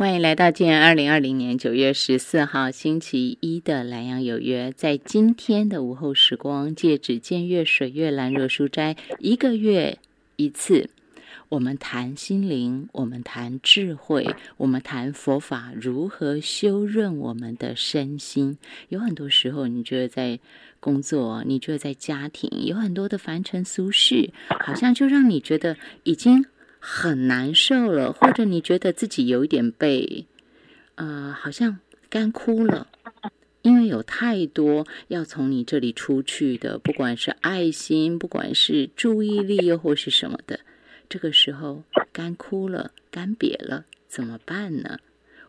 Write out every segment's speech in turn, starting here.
欢迎来到今年二零二零年九月十四号星期一的蓝阳有约。在今天的午后时光，借指见月水月兰若书斋，一个月一次，我们谈心灵，我们谈智慧，我们谈佛法如何修润我们的身心。有很多时候，你觉得在工作，你觉得在家庭，有很多的凡尘俗事，好像就让你觉得已经。很难受了，或者你觉得自己有一点被，呃，好像干枯了，因为有太多要从你这里出去的，不管是爱心，不管是注意力，又或是什么的，这个时候干枯了，干瘪了，怎么办呢？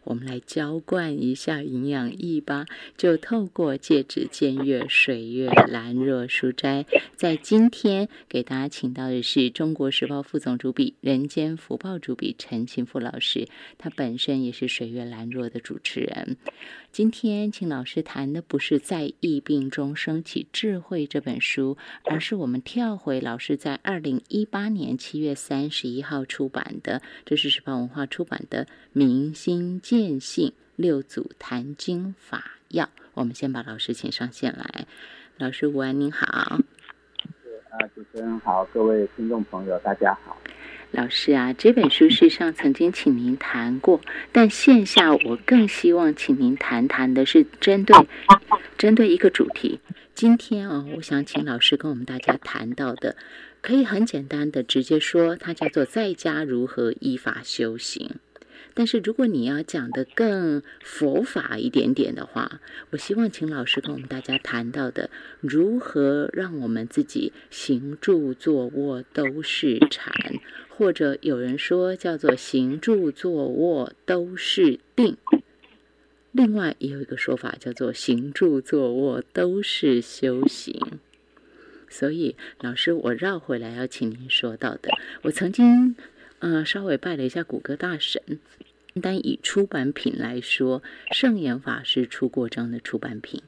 我们来浇灌一下营养液吧，就透过戒指见月水月兰若书斋，在今天给大家请到的是中国时报副总主笔、人间福报主笔陈庆富老师，他本身也是水月兰若的主持人。今天请老师谈的不是在疫病中升起智慧这本书，而是我们跳回老师在二零一八年七月三十一号出版的，这是时报文化出版的《明星见性六祖坛经法要》。我们先把老师请上线来，老师午安，您好。啊，主持人好，各位听众朋友，大家好。老师啊，这本书实上曾经请您谈过，但线下我更希望请您谈谈的是针对针对一个主题。今天啊，我想请老师跟我们大家谈到的，可以很简单的直接说，它叫做在家如何依法修行。但是如果你要讲的更佛法一点点的话，我希望请老师跟我们大家谈到的，如何让我们自己行住坐卧都是禅，或者有人说叫做行住坐卧都是定，另外也有一个说法叫做行住坐卧都是修行。所以老师，我绕回来要请您说到的，我曾经。嗯，稍微拜了一下谷歌大神。单以出版品来说，圣严法师出过这样的出版品。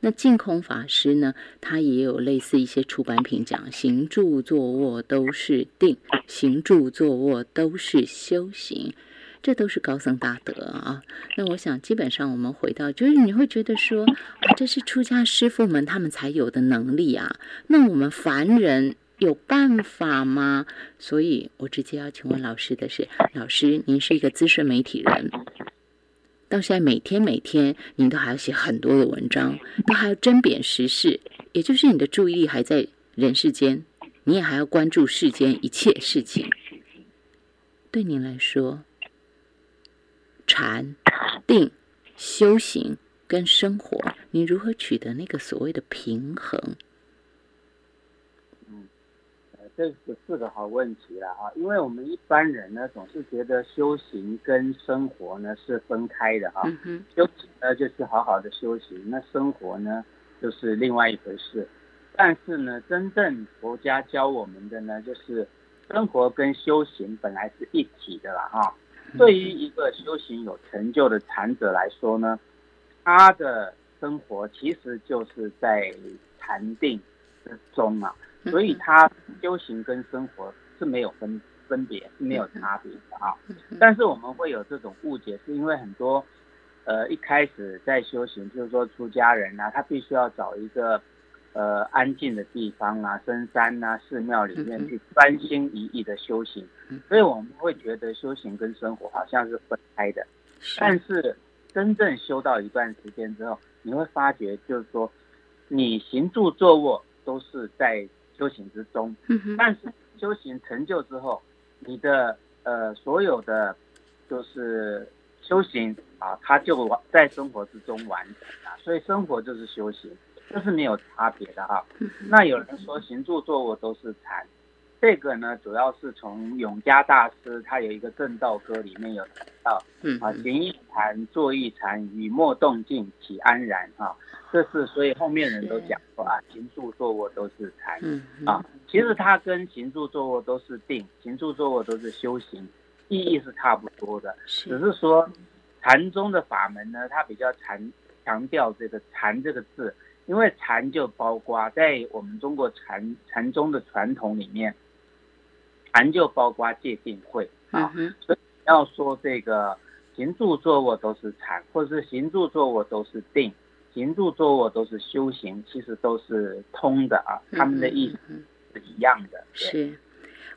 那净空法师呢，他也有类似一些出版品，讲行住坐卧都是定，行住坐卧都是修行，这都是高僧大德啊。那我想，基本上我们回到，就是你会觉得说，啊，这是出家师傅们他们才有的能力啊。那我们凡人。有办法吗？所以我直接要请问老师的是，老师，您是一个资深媒体人，到现在每天每天，您都还要写很多的文章，都还要针砭时事，也就是你的注意力还在人世间，你也还要关注世间一切事情。对您来说，禅、定、修行跟生活，你如何取得那个所谓的平衡？这是四个好问题了哈，因为我们一般人呢总是觉得修行跟生活呢是分开的哈，修行呢就是好好的修行，那生活呢就是另外一回事。但是呢，真正佛家教我们的呢，就是生活跟修行本来是一体的啦哈。对于一个修行有成就的禅者来说呢，他的生活其实就是在禅定之中啊。所以，他修行跟生活是没有分分别，是没有差别的啊。但是我们会有这种误解，是因为很多，呃，一开始在修行，就是说出家人啊，他必须要找一个呃安静的地方啊，深山啊，寺庙里面去专心一意的修行。所以我们会觉得修行跟生活好像是分开的。但是真正修到一段时间之后，你会发觉，就是说你行住坐卧都是在。修行之中，但是修行成就之后，你的呃所有的就是修行啊，它就在生活之中完成啊，所以生活就是修行，这是没有差别的哈。那有人说行住坐卧都是禅。这个呢，主要是从永嘉大师他有一个正道歌里面有提到，嗯啊，行一禅，坐一禅，雨墨动静，体安然啊，这是所以后面人都讲说啊，行住坐卧都是禅，嗯啊，其实它跟行住坐卧都是定，行住坐卧都是修行，意义是差不多的，只是说禅宗的法门呢，它比较禅强调这个禅这个字，因为禅就包括在我们中国禅禅宗的传统里面。禅就包括戒定慧啊，所以要说这个行住坐卧都是禅，或者是行住坐卧都是定，行住坐卧都是修行，其实都是通的啊，他们的意思是一样的。是。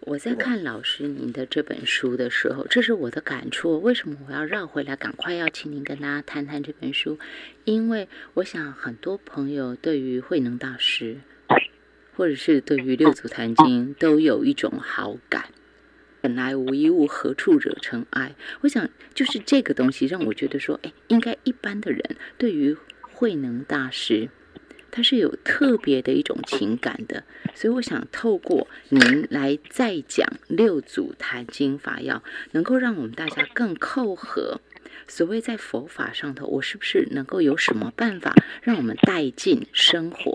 我在看老师您的这本书的时候，这是我的感触。为什么我要绕回来，赶快要请您跟大家谈谈这本书？因为我想很多朋友对于慧能大师，或者是对于六祖坛经，都有一种好感。本来无一物，何处惹尘埃？我想就是这个东西让我觉得说，哎，应该一般的人对于慧能大师。他是有特别的一种情感的，所以我想透过您来再讲六祖坛经法要，能够让我们大家更扣合。所谓在佛法上头，我是不是能够有什么办法让我们带进生活，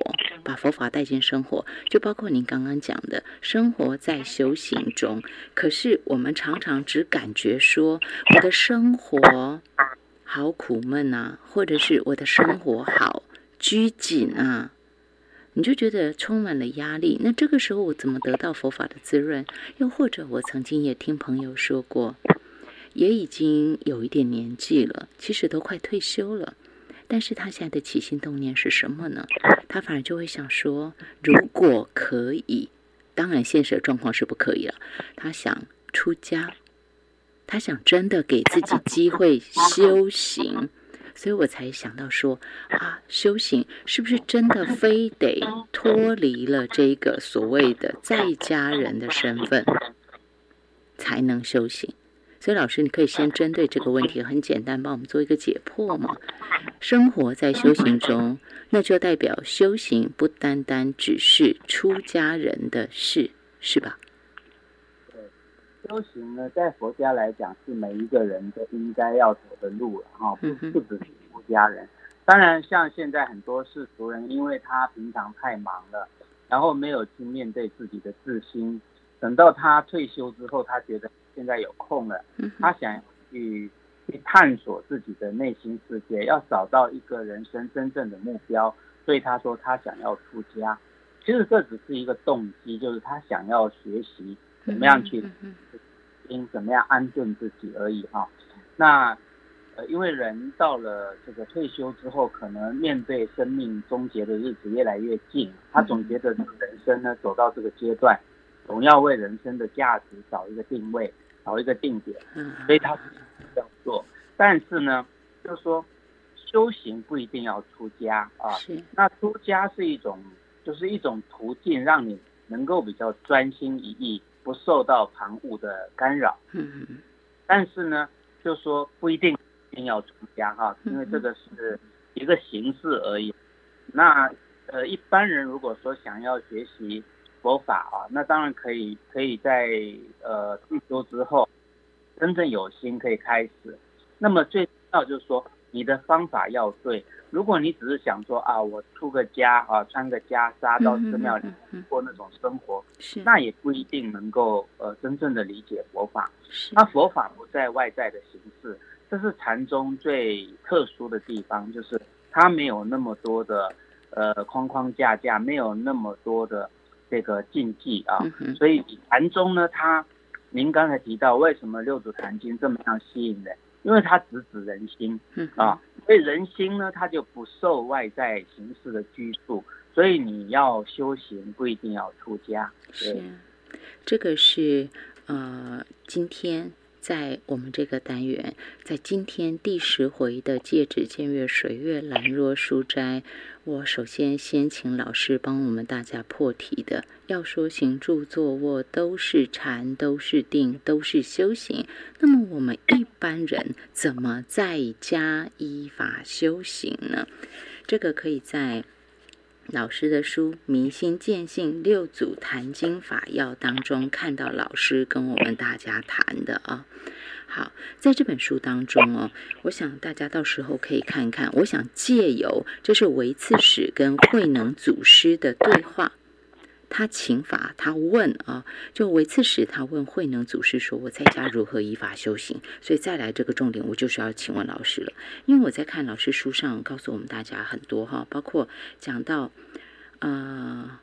把佛法带进生活？就包括您刚刚讲的，生活在修行中。可是我们常常只感觉说，我的生活好苦闷啊，或者是我的生活好。拘谨啊，你就觉得充满了压力。那这个时候我怎么得到佛法的滋润？又或者我曾经也听朋友说过，也已经有一点年纪了，其实都快退休了，但是他现在的起心动念是什么呢？他反而就会想说，如果可以，当然现实的状况是不可以了。他想出家，他想真的给自己机会修行。所以我才想到说啊，修行是不是真的非得脱离了这个所谓的在家人的身份才能修行？所以老师，你可以先针对这个问题很简单帮我们做一个解剖嘛？生活在修行中，那就代表修行不单单只是出家人的事，是吧？修行呢，在佛家来讲，是每一个人都应该要走的路了哈，不不只是出家人。当然，像现在很多世俗人，因为他平常太忙了，然后没有去面对自己的自心，等到他退休之后，他觉得现在有空了，他想去去探索自己的内心世界，要找到一个人生真正的目标，所以他说他想要出家。其实这只是一个动机，就是他想要学习。怎么样去心怎么样安顿自己而已哈。那呃，因为人到了这个退休之后，可能面对生命终结的日子越来越近，他总觉得人生呢走到这个阶段，总要为人生的价值找一个定位，找一个定点，所以他这样做。但是呢，就是说修行不一定要出家啊。那出家是一种，就是一种途径，让你能够比较专心一意。不受到旁物的干扰，嗯嗯，但是呢，就说不一定一定要出家哈，因为这个是一个形式而已。那呃，一般人如果说想要学习佛法啊，那当然可以，可以在呃退休之后，真正有心可以开始。那么最重要就是说，你的方法要对。如果你只是想说啊，我出个家啊，穿个袈裟到寺庙里过那种生活，那也不一定能够呃真正的理解佛法。那佛法不在外在的形式，这是禅宗最特殊的地方，就是它没有那么多的呃框框架架，没有那么多的这个禁忌啊。所以禅宗呢，它您刚才提到为什么六祖坛经这么样吸引人？因为它直指人心啊。所以人心呢，它就不受外在形式的拘束，所以你要修行不一定要出家。是，这个是呃，今天在我们这个单元，在今天第十回的戒指见月水月兰若书斋，我首先先请老师帮我们大家破题的。要说行住坐卧都是禅，都是定，都是修行。那么我们一般人怎么在家依法修行呢？这个可以在老师的书《明心见性六祖坛经法要》当中看到老师跟我们大家谈的啊。好，在这本书当中哦，我想大家到时候可以看看。我想借由这是维次史跟慧能祖师的对话。他请法，他问啊，就维次时，他问慧能祖师说：“我在家如何依法修行？”所以再来这个重点，我就是要请问老师了。因为我在看老师书上告诉我们大家很多哈，包括讲到呃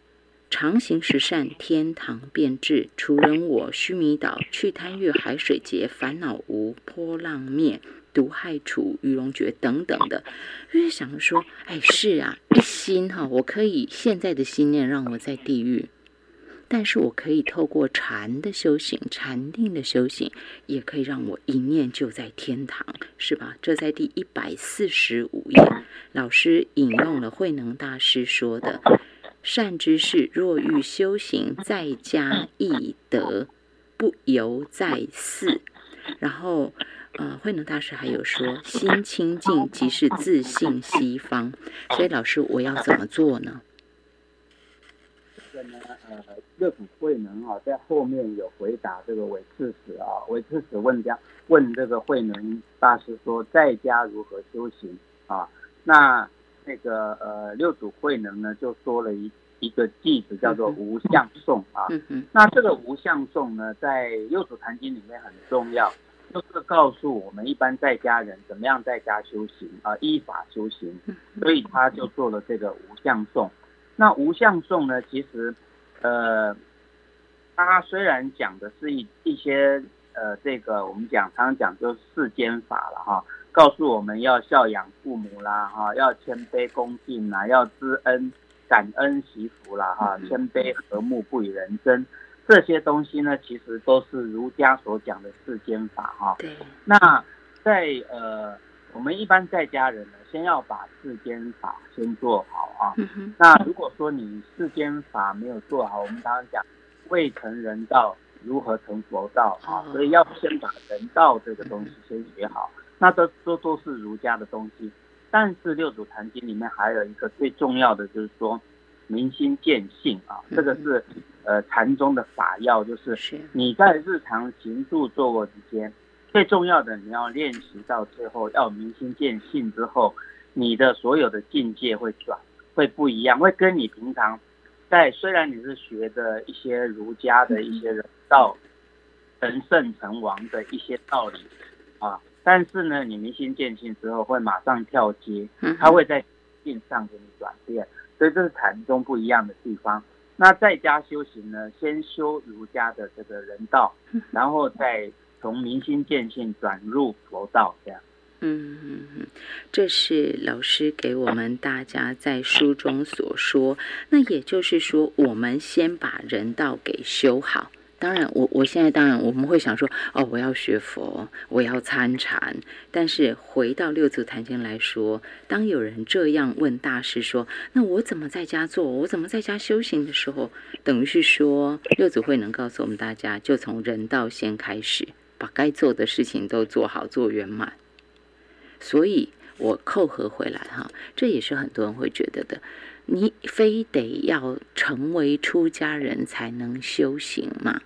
常行十善，天堂变质。除人我，须弥岛，去贪欲，海水结，烦恼无，波浪灭，毒害除，鱼龙绝等等的。就是想说，哎，是啊，一心哈，我可以现在的心念让我在地狱。但是我可以透过禅的修行、禅定的修行，也可以让我一念就在天堂，是吧？这在第一百四十五页，老师引用了慧能大师说的：“善知识若欲修行，在家易得，不由在寺。”然后，呃，慧能大师还有说：“心清净即是自信西方。”所以，老师，我要怎么做呢？这个呢，呃，六祖慧能啊，在后面有回答这个韦刺史啊，韦刺史问家问这个慧能大师说，在家如何修行啊？那那个呃，六祖慧能呢，就说了一一个句子，叫做无相颂啊。嗯嗯那这个无相颂呢，在六祖坛经里面很重要，就是告诉我们一般在家人怎么样在家修行啊，依法修行。所以他就做了这个无相颂。那无相颂呢？其实，呃，他虽然讲的是一一些呃，这个我们讲常常讲就是世间法了哈，告诉我们要孝养父母啦哈，要谦卑恭敬啦，要知恩感恩惜福啦哈，谦卑和睦不与人争，这些东西呢，其实都是儒家所讲的世间法哈。对。那在呃。我们一般在家人呢，先要把世间法先做好啊。那如果说你世间法没有做好，我们常常讲未成人道，如何成佛道啊？所以要先把人道这个东西先学好。那这这都是儒家的东西。但是六祖坛经里面还有一个最重要的，就是说明心见性啊。这个是呃禅宗的法要，就是你在日常行住坐卧之间。最重要的，你要练习到最后，要明心见性之后，你的所有的境界会转，会不一样，会跟你平常在虽然你是学的一些儒家的一些人道、成圣成王的一些道理啊，但是呢，你明心见性之后，会马上跳阶，他会在境上给你转变，所以这是禅宗不一样的地方。那在家修行呢，先修儒家的这个人道，然后再。从明心见性转入佛道，这样。嗯，这是老师给我们大家在书中所说。那也就是说，我们先把人道给修好。当然，我我现在当然我们会想说，哦，我要学佛，我要参禅。但是回到六祖坛经来说，当有人这样问大师说：“那我怎么在家做？我怎么在家修行？”的时候，等于是说，六祖会能告诉我们大家，就从人道先开始。把该做的事情都做好，做圆满。所以，我扣合回来哈，这也是很多人会觉得的。你非得要成为出家人才能修行吗？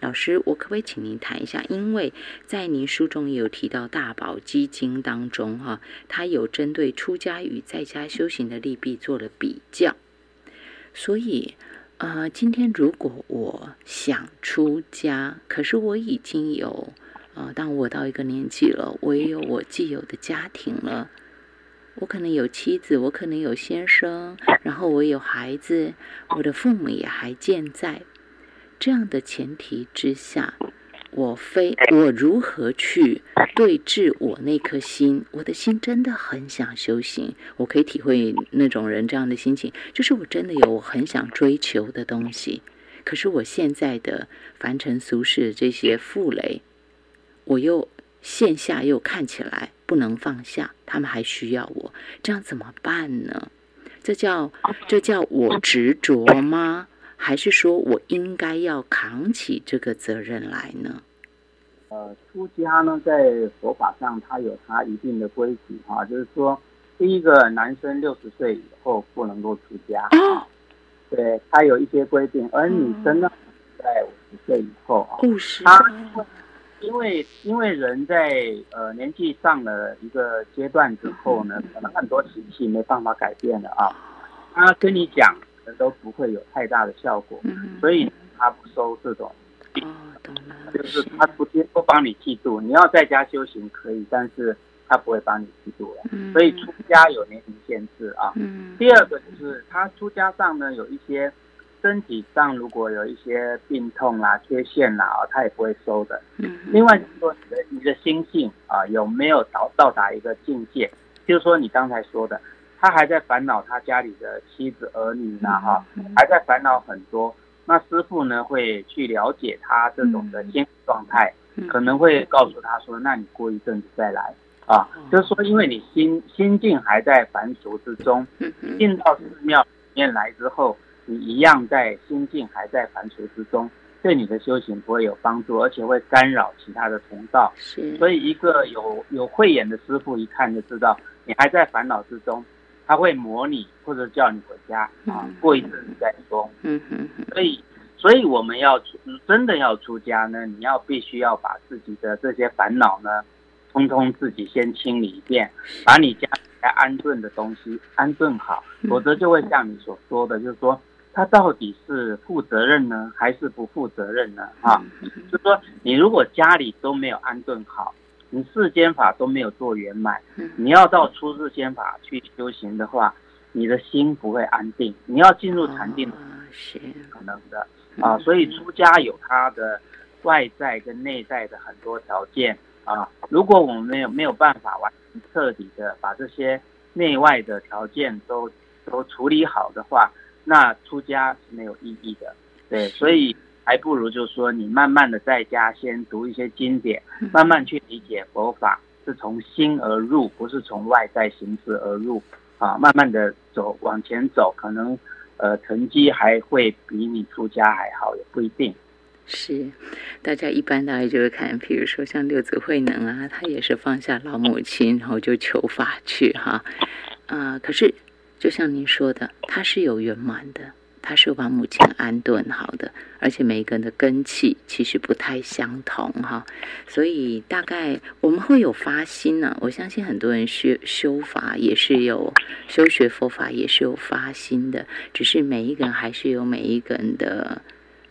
老师，我可不可以请您谈一下？因为在您书中也有提到《大宝积经》当中哈，他有针对出家与在家修行的利弊做了比较，所以。呃，今天如果我想出家，可是我已经有，呃，当我到一个年纪了，我也有我既有的家庭了，我可能有妻子，我可能有先生，然后我有孩子，我的父母也还健在，这样的前提之下。我非我如何去对峙我那颗心？我的心真的很想修行，我可以体会那种人这样的心情，就是我真的有我很想追求的东西，可是我现在的凡尘俗世这些负累，我又线下又看起来不能放下，他们还需要我，这样怎么办呢？这叫这叫我执着吗？还是说我应该要扛起这个责任来呢？呃，出家呢，在佛法上它有它一定的规矩啊，就是说，第一个男生六十岁以后不能够出家，对，他有一些规定，而女生呢，在五十岁以后啊，他因为因为人在呃年纪上了一个阶段之后呢，可能很多习气没办法改变了啊，他跟你讲。都不会有太大的效果，所以他不收这种，就是他不不帮你剃度。你要在家修行可以，但是他不会帮你剃度了。所以出家有年龄限制啊。第二个就是他出家上呢有一些身体上如果有一些病痛啦、缺陷啦，啊，他也不会收的。嗯。另外就是说，你的你的心性啊，有没有到到达一个境界？就是说，你刚才说的，他还在烦恼他家里的妻子儿女呢，哈，还在烦恼很多。那师傅呢，会去了解他这种的心状态，可能会告诉他说：“那你过一阵子再来啊。”就是说，因为你心心境还在凡俗之中，进到寺庙里面来之后，你一样在心境还在凡俗之中，对你的修行不会有帮助，而且会干扰其他的同道。是，所以一个有有慧眼的师傅一看就知道你还在烦恼之中。他会模拟或者叫你回家啊，过一阵子再说。嗯嗯，所以，所以我们要出真的要出家呢，你要必须要把自己的这些烦恼呢，通通自己先清理一遍，把你家安顿的东西安顿好，否则就会像你所说的，就是说他到底是负责任呢，还是不负责任呢？啊，就是说你如果家里都没有安顿好。你世间法都没有做圆满，你要到出世间法去修行的话，你的心不会安定。你要进入禅定，是可能的啊。所以出家有他的外在跟内在的很多条件啊。如果我们没有没有办法完全彻底的把这些内外的条件都都处理好的话，那出家是没有意义的。对，所以。还不如就是说，你慢慢的在家先读一些经典，慢慢去理解佛法，是从心而入，不是从外在形式而入啊。慢慢的走往前走，可能呃成绩还会比你出家还好，也不一定。是，大家一般大概就会看，比如说像六祖慧能啊，他也是放下老母亲，然后就求法去哈啊。可是就像您说的，他是有圆满的。他是把母亲安顿好的，而且每一个人的根气其实不太相同哈，所以大概我们会有发心呢。我相信很多人修修法也是有修学佛法也是有发心的，只是每一个人还是有每一个人的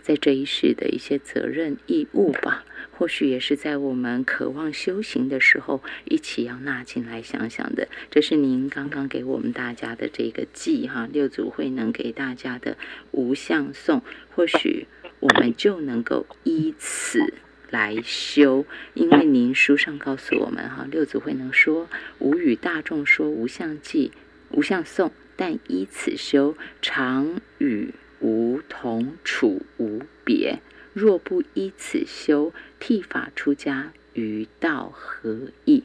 在这一世的一些责任义务吧。或许也是在我们渴望修行的时候，一起要纳进来想想的。这是您刚刚给我们大家的这个记哈，六祖慧能给大家的无相颂。或许我们就能够依此来修，因为您书上告诉我们哈，六祖慧能说：“吾与大众说无相记、无相颂，但依此修，常与吾同处无别。”若不依此修，剃发出家，于道何益？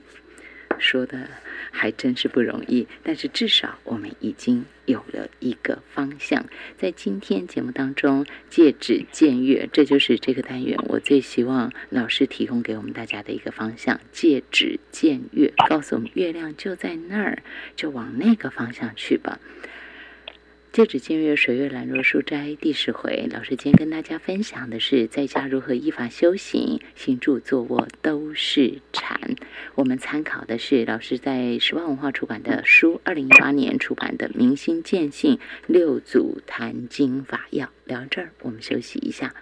说的还真是不容易，但是至少我们已经有了一个方向。在今天节目当中，戒指见月，这就是这个单元我最希望老师提供给我们大家的一个方向。戒指见月，告诉我们月亮就在那儿，就往那个方向去吧。戒指净月，水月兰若书斋第十回，老师今天跟大家分享的是在家如何依法修行，行住坐卧都是禅。我们参考的是老师在十万文化出版的书，二零一八年出版的《明心见性六祖坛经法要》。聊这儿，我们休息一下。